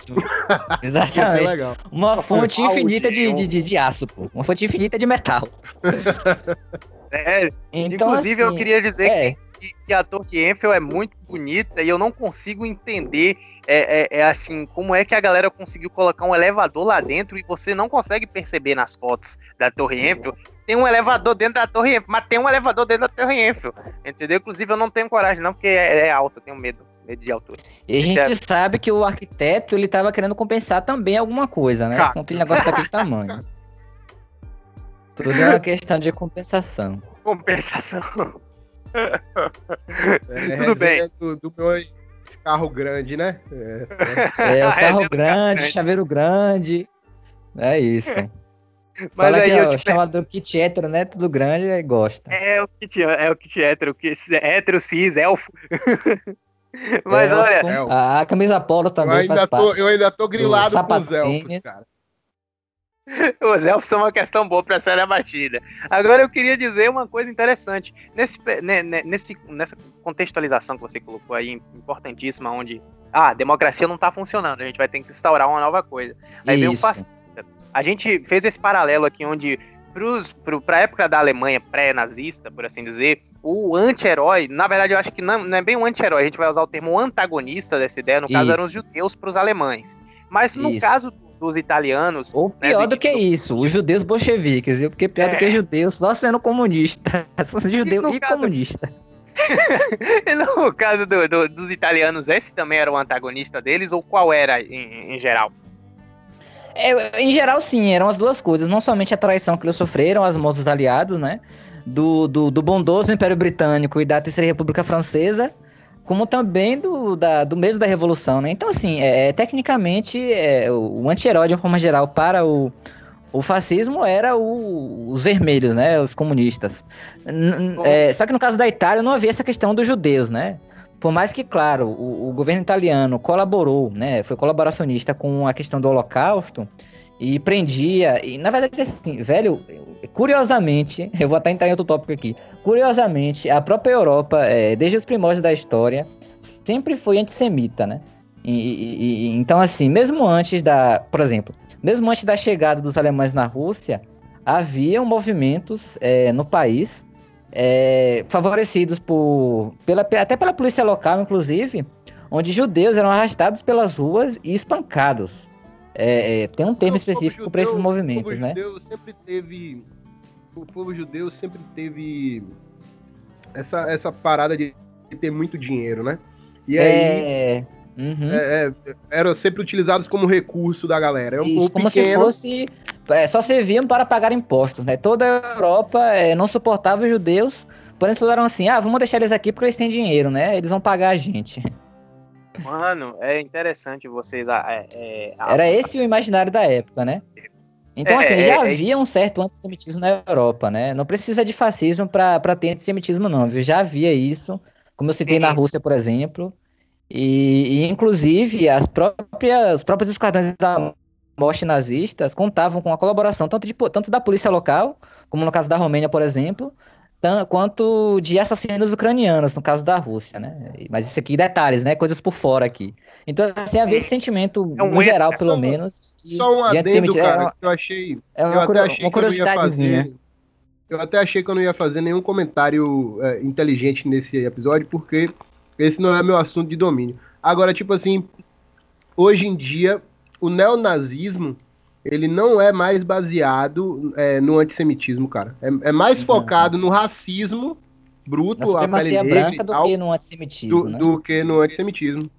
Exatamente. Uma fonte infinita de, de, de, de aço, pô. Uma fonte infinita de metal. É, então, inclusive assim, eu queria dizer é. que que, que a Torre Eiffel é muito bonita e eu não consigo entender é, é, é, assim como é que a galera conseguiu colocar um elevador lá dentro e você não consegue perceber nas fotos da Torre Eiffel. Tem um elevador dentro da Torre Eiffel, mas tem um elevador dentro da Torre Eiffel, entendeu? Inclusive eu não tenho coragem não porque é, é alto, eu tenho medo medo de altura. E a gente é... sabe que o arquiteto ele estava querendo compensar também alguma coisa, né? Com aquele negócio daquele tamanho. Tudo é uma questão de compensação. Compensação. É, Tudo bem. Do, do meu carro grande, né? É, é o carro é, grande, chaveiro grande. É isso. Mas Fala aí que, é o chamado kit hétero, né? Tudo grande e gosta. É o kit, é o kit hétero, que, hétero, cis, elfo. Mas elfo, olha. A, a, camisa polo também eu ainda faz tô, parte. Eu ainda tô grilado com os elfos, cara. Os elfos são uma questão boa para ser abatida. Agora eu queria dizer uma coisa interessante. Nesse, né, nesse, nessa contextualização que você colocou aí, importantíssima, onde ah, a democracia não está funcionando, a gente vai ter que instaurar uma nova coisa. Aí Isso. veio o fascista. A gente fez esse paralelo aqui onde para a época da Alemanha pré-nazista, por assim dizer, o anti-herói, na verdade eu acho que não, não é bem o anti-herói, a gente vai usar o termo antagonista dessa ideia, no caso Isso. eram os judeus para os alemães. Mas no Isso. caso dos italianos. Ou né, pior né, do que isso, os judeus bolcheviques, porque pior é. do que judeus só sendo comunista. judeu e, e caso... comunista. no caso do, do, dos italianos, esse também era o antagonista deles, ou qual era em, em geral? É, em geral, sim, eram as duas coisas. Não somente a traição que eles sofreram, as mãos dos aliados, né? Do, do, do bondoso Império Britânico e da Terceira República Francesa, como também do, da, do mesmo da Revolução, né? Então, assim, é, é tecnicamente, é, o anti-herói, de uma forma geral, para o, o fascismo era o, os vermelhos, né? Os comunistas. É, só que no caso da Itália não havia essa questão dos judeus, né? Por mais que, claro, o, o, governo italiano colaborou, né? Foi colaboracionista com a questão do Holocausto e prendia. E na verdade, assim, velho, curiosamente, eu vou até entrar em outro tópico aqui. Curiosamente, a própria Europa, é, desde os primórdios da história, sempre foi antissemita, né? E, e, e, então, assim, mesmo antes da. Por exemplo, mesmo antes da chegada dos alemães na Rússia, haviam movimentos é, no país é, favorecidos por, pela, até pela polícia local, inclusive, onde judeus eram arrastados pelas ruas e espancados. É, é, tem um termo específico para esses movimentos, o né? Judeu sempre teve, o povo judeu sempre teve essa, essa parada de ter muito dinheiro, né? E aí é, uhum. é, é, eram sempre utilizados como recurso da galera. É um Isso, como pequeno... se fosse é, só serviam para pagar impostos, né? Toda a Europa é, não suportava os judeus, porém eles falaram assim, ah, vamos deixar eles aqui porque eles têm dinheiro, né? Eles vão pagar a gente. Mano, é interessante vocês. É, é, Era esse o imaginário da época, né? Então, é, assim, já é, é havia um certo antissemitismo na Europa, né? Não precisa de fascismo para ter antissemitismo, não, viu? Já havia isso, como eu citei Sim. na Rússia, por exemplo. E, e, inclusive, as próprias, os próprios esquadrões da morte nazistas contavam com a colaboração tanto, de, tanto da polícia local, como no caso da Romênia, por exemplo, quanto de assassinos ucranianos, no caso da Rússia, né? Mas isso aqui, detalhes, né? Coisas por fora aqui. Então, assim, havia esse sentimento, é um no geral, pelo menos. Só um adendo, cara, é, que eu achei. É uma, eu achei uma curiosidadezinha. Eu até achei que eu não ia fazer nenhum comentário é, inteligente nesse episódio, porque esse não é meu assunto de domínio. Agora, tipo assim, hoje em dia, o neonazismo ele não é mais baseado é, no antissemitismo, cara. É, é mais uhum. focado no racismo bruto, a pele branca do que no antissemitismo, do, né? do que no antissemitismo.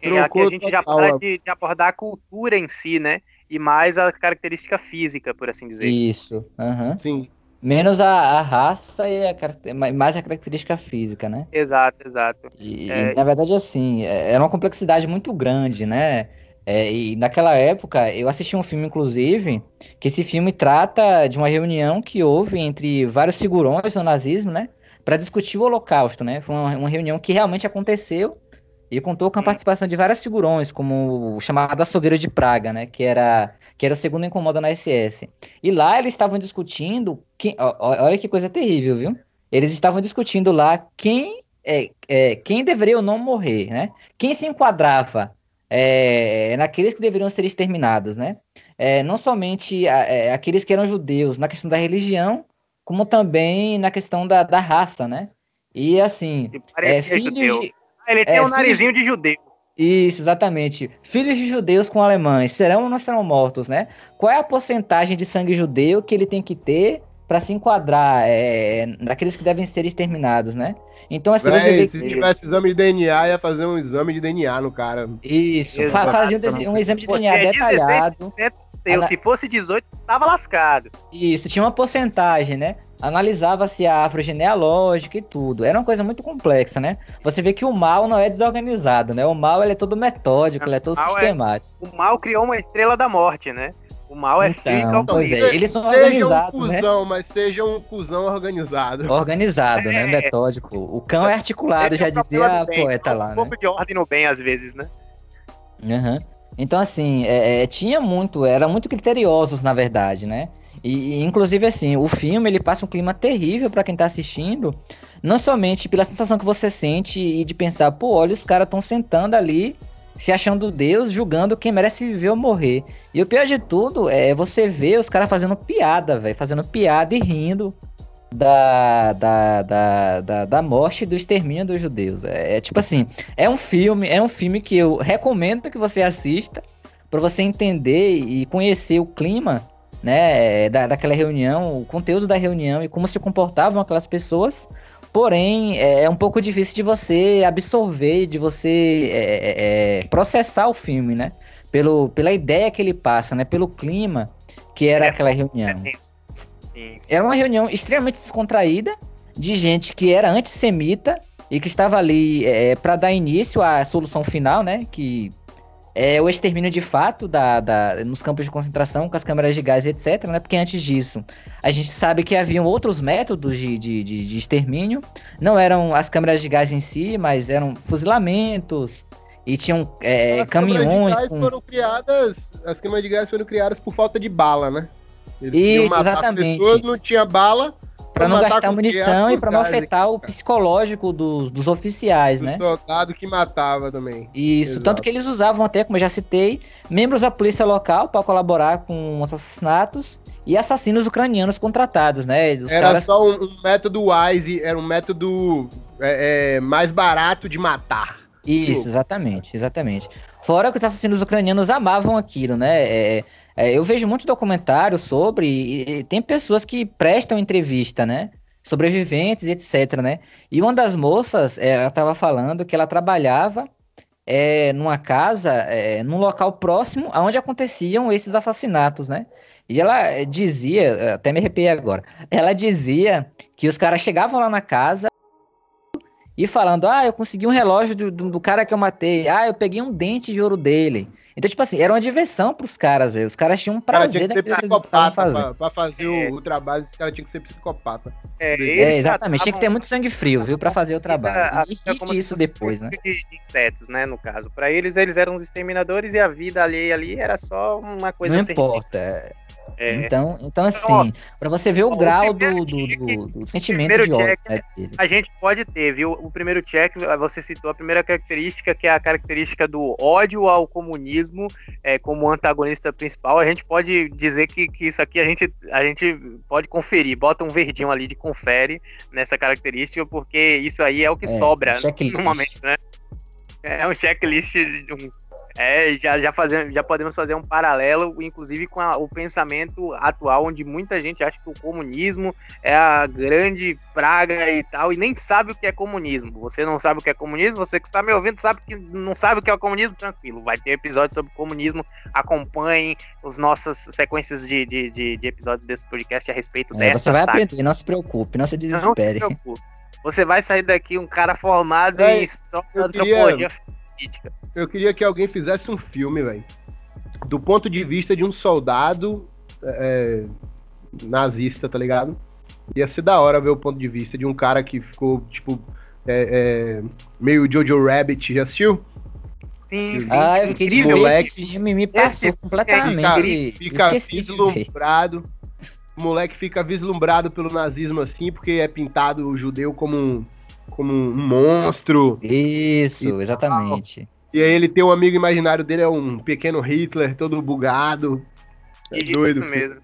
É, aqui a gente já para de, de, abordar a cultura em si, né? E mais a característica física, por assim dizer. Isso. Uhum. Sim. Menos a, a raça e a, mais a característica física, né? Exato, exato. E, é... e na verdade, assim, é, era uma complexidade muito grande, né? É, e naquela época, eu assisti um filme, inclusive, que esse filme trata de uma reunião que houve entre vários figurões do nazismo, né? Para discutir o Holocausto, né? Foi uma, uma, reunião que realmente aconteceu e contou com a participação de vários figurões, como o chamado Açougueiro de Praga, né? Que era, que era o segundo incomodo na SS. E lá eles estavam discutindo. Quem, ó, olha que coisa terrível, viu? Eles estavam discutindo lá quem, é, é, quem deveria ou não morrer, né? Quem se enquadrava é, naqueles que deveriam ser exterminados, né? É, não somente é, aqueles que eram judeus na questão da religião, como também na questão da, da raça, né? E assim, é, filhos de, ah, Ele tem é, um narizinho de judeu. Isso, exatamente. Filhos de judeus com alemães serão ou não serão mortos, né? Qual é a porcentagem de sangue judeu que ele tem que ter para se enquadrar é, naqueles que devem ser exterminados, né? Então, assim, Véi, você vê se que... tivesse exame de DNA, ia fazer um exame de DNA no cara. Isso, fazia um, um, exame de DNA é detalhado. Ana... Se fosse 18, tava lascado. Isso, tinha uma porcentagem, né? Analisava-se a árvore genealógica e tudo. Era uma coisa muito complexa, né? Você vê que o mal não é desorganizado, né? O mal ele é todo metódico, ele é todo é sistemático. É... O mal criou uma estrela da morte, né? O mal é então, pois é, eles são seja organizados, um né? cuzão, né? mas seja um cuzão organizado. Organizado, né? é. né? Metódico. O cão é articulado, já dizia a poeta lá, um né? Um pouco de ordem no bem, às vezes, né? Uhum. Então, assim, é, é, tinha muito, eram muito criteriosos, na verdade, né? E, inclusive, assim, o filme, ele passa um clima terrível para quem tá assistindo, não somente pela sensação que você sente e de pensar, pô, olha, os caras estão sentando ali se achando Deus, julgando quem merece viver ou morrer. E o pior de tudo é você ver os caras fazendo piada, velho, fazendo piada e rindo da, da, da, da, da morte e do extermínio dos judeus. É, é, tipo assim, é um filme, é um filme que eu recomendo que você assista para você entender e conhecer o clima, né, da, daquela reunião, o conteúdo da reunião e como se comportavam aquelas pessoas Porém, é, é um pouco difícil de você absorver, de você é, é, é, processar o filme, né? Pelo, pela ideia que ele passa, né? Pelo clima que era é, aquela reunião. Era uma reunião extremamente descontraída de gente que era antissemita e que estava ali é, para dar início à solução final, né? Que é o extermínio de fato da, da, nos campos de concentração, com as câmeras de gás, etc. Né? Porque antes disso, a gente sabe que haviam outros métodos de, de, de, de extermínio. Não eram as câmeras de gás em si, mas eram fuzilamentos, e tinham é, as caminhões. Câmeras de gás com... foram criadas, as câmeras de gás foram criadas por falta de bala, né? Eles Isso, exatamente. Pessoas, não tinha bala, para não gastar munição e para não afetar o psicológico dos, dos oficiais, do né? soldado que matava também. Isso, Exato. tanto que eles usavam até, como eu já citei, membros da polícia local para colaborar com assassinatos e assassinos ucranianos contratados, né? Os era caras... só um, um, método wise, era um método é, é, mais barato de matar. Isso, exatamente, exatamente. Fora que os assassinos ucranianos amavam aquilo, né? É, é, eu vejo muito documentário sobre, e, e tem pessoas que prestam entrevista, né? Sobreviventes, etc, né? E uma das moças, é, ela estava falando que ela trabalhava é, numa casa, é, num local próximo aonde aconteciam esses assassinatos, né? E ela dizia, até me arrepiei agora, ela dizia que os caras chegavam lá na casa e falando, ah, eu consegui um relógio do, do, do cara que eu matei, ah, eu peguei um dente de ouro dele. Então, tipo assim, era uma diversão pros caras, velho. Os caras tinham um prazer cara tinha que ser psicopata pra, pra, fazer é. o, o, trabalho, os caras tinham que ser psicopata. É, é exatamente. Tinha que ter muito sangue frio, viu, pra fazer o trabalho. A, e a, isso depois, né? De insetos, né, no caso. Pra eles, eles eram os exterminadores e a vida alheia ali era só uma coisa... Não importa. É. É. Então, então, assim, para você ver o, o grau do, do, do, do sentimento de ódio né, A gente pode ter, viu? O primeiro check, você citou a primeira característica, que é a característica do ódio ao comunismo é, como antagonista principal. A gente pode dizer que, que isso aqui a gente, a gente pode conferir, bota um verdinho ali de confere nessa característica, porque isso aí é o que é, sobra no momento, né? É um checklist, um é, já, já, fazemos, já podemos fazer um paralelo, inclusive com a, o pensamento atual, onde muita gente acha que o comunismo é a grande praga e tal, e nem sabe o que é comunismo. Você não sabe o que é comunismo, você que está me ouvindo sabe que não sabe o que é o comunismo, tranquilo. Vai ter episódio sobre comunismo, acompanhem as nossas sequências de, de, de, de episódios desse podcast a respeito é, dessa. Você vai aprender, não se preocupe, não se desespere. Não se preocupe. Você vai sair daqui um cara formado é, em história, antropologia política. Eu queria que alguém fizesse um filme, velho. Do ponto de vista de um soldado é, nazista, tá ligado? Ia ser da hora ver o ponto de vista de um cara que ficou, tipo, é, é, meio Jojo Rabbit. Já assistiu? Sim, sim. Ah, eu fiquei de moleque. Esse filme me passou esse, completamente. Fica, fica vislumbrado. O moleque fica vislumbrado pelo nazismo assim, porque é pintado o judeu como um como um monstro. Isso, exatamente. E aí ele tem um amigo imaginário dele, é um pequeno Hitler, todo bugado. É isso, doido, isso mesmo.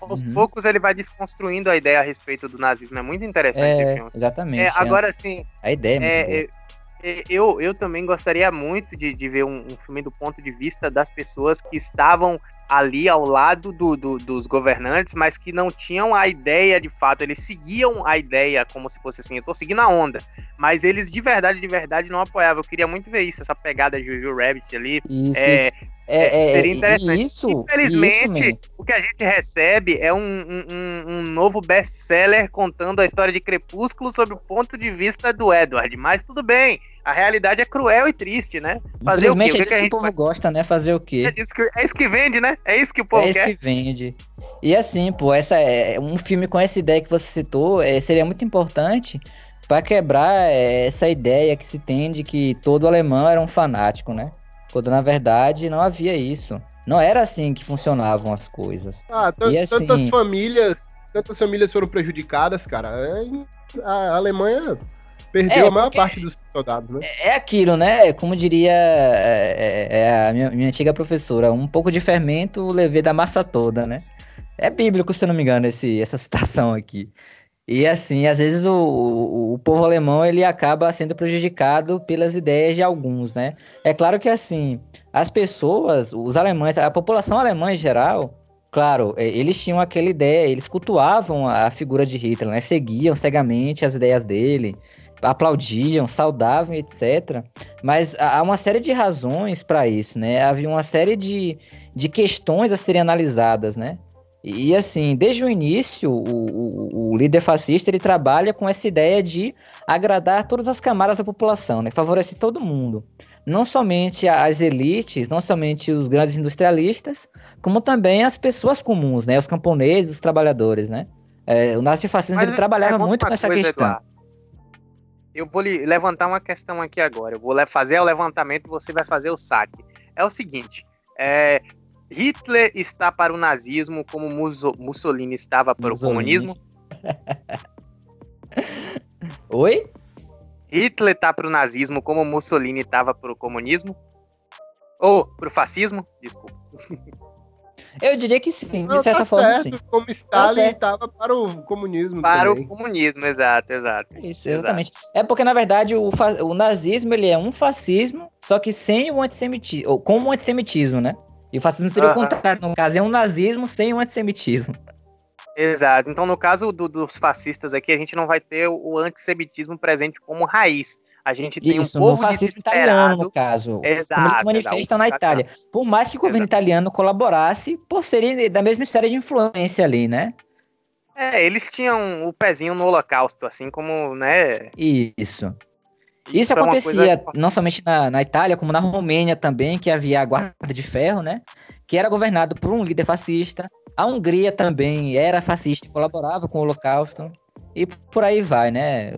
Aos uhum. poucos ele vai desconstruindo a ideia a respeito do nazismo. É muito interessante é, Exatamente. É, agora, sim. A ideia é, é, é, eu, eu também gostaria muito de, de ver um, um, filme do ponto de vista das pessoas que estavam ali ao lado do, do, dos governantes, mas que não tinham a ideia de fato. Eles seguiam a ideia como se fosse assim, eu tô seguindo a onda. Mas eles de verdade, de verdade não apoiavam. Eu queria muito ver isso, essa pegada de Jojo Rabbit ali. Isso, é, isso. É, é, seria interessante. Isso, Infelizmente, isso o que a gente recebe é um, um, um novo best-seller contando a história de Crepúsculo sob o ponto de vista do Edward. Mas tudo bem, a realidade é cruel e triste, né? Fazer o quê? O que, é que, a gente... o povo gosta, né? Fazer o quê? É isso, que, é isso que vende, né? É isso que o povo quer. É isso que vende. E assim, pô, essa é um filme com essa ideia que você citou é, seria muito importante para quebrar é, essa ideia que se tem de que todo alemão era um fanático, né? Quando na verdade não havia isso. Não era assim que funcionavam as coisas. Ah, e, assim... tantas famílias, tantas famílias foram prejudicadas, cara. É, a Alemanha perdeu é, a maior parte dos soldados, né? É aquilo, né? Como diria é, é, é a minha, minha, antiga professora, um pouco de fermento levei da massa toda, né? É bíblico, se eu não me engano, esse, essa citação aqui. E assim, às vezes o, o, o, povo alemão ele acaba sendo prejudicado pelas ideias de alguns, né? É claro que assim, as pessoas, os alemães, a população alemã em geral, claro, é, eles tinham aquela ideia, eles cultuavam a figura de Hitler, né? Seguiam cegamente as ideias dele, aplaudiam, saudavam, etc. Mas há uma série de razões para isso, né? Havia uma série de, de questões a serem analisadas, né? E assim, desde o início, o, o, o, líder fascista ele trabalha com essa ideia de agradar todas as camadas da população, né? favorecer todo mundo. Não somente as elites, não somente os grandes industrialistas, como também as pessoas comuns, né? Os camponeses, os trabalhadores, né? É, o nazifascismo ele trabalhava muito com essa questão. Eduardo. Eu vou lhe levantar uma questão aqui agora. Eu vou fazer o levantamento e você vai fazer o saque. É o seguinte: é, Hitler está para o nazismo como Mussolini estava para Mussolini. o comunismo? Oi? Hitler está para o nazismo como Mussolini estava para o comunismo? Ou para o fascismo? Desculpa. Eu diria que sim, de certa tá forma certo, sim. Como tá Stalin estava para o comunismo Para também. o comunismo, exato, exato. Isso, exatamente. Exato. É porque, na verdade, o, o nazismo ele é um fascismo, só que sem o antissemitismo, ou com o antissemitismo, né? E o fascismo seria o contrário, no caso, é um nazismo sem um antissemitismo. Exato. Então, no caso do, dos fascistas aqui, a gente não vai ter o antissemitismo presente como raiz. A gente tem Isso, um povo no fascismo italiano, no caso. Exato. Como eles se manifestam na Itália. Por mais que o governo exato. italiano colaborasse, por serem da mesma série de influência ali, né? É, eles tinham o pezinho no holocausto, assim como, né? Isso. Isso, é acontecia não somente na, na Itália, como na Romênia também, que havia a Guarda de Ferro, né? Que era governado por um líder fascista. A Hungria também era fascista e colaborava com o Holocausto. E por aí vai, né?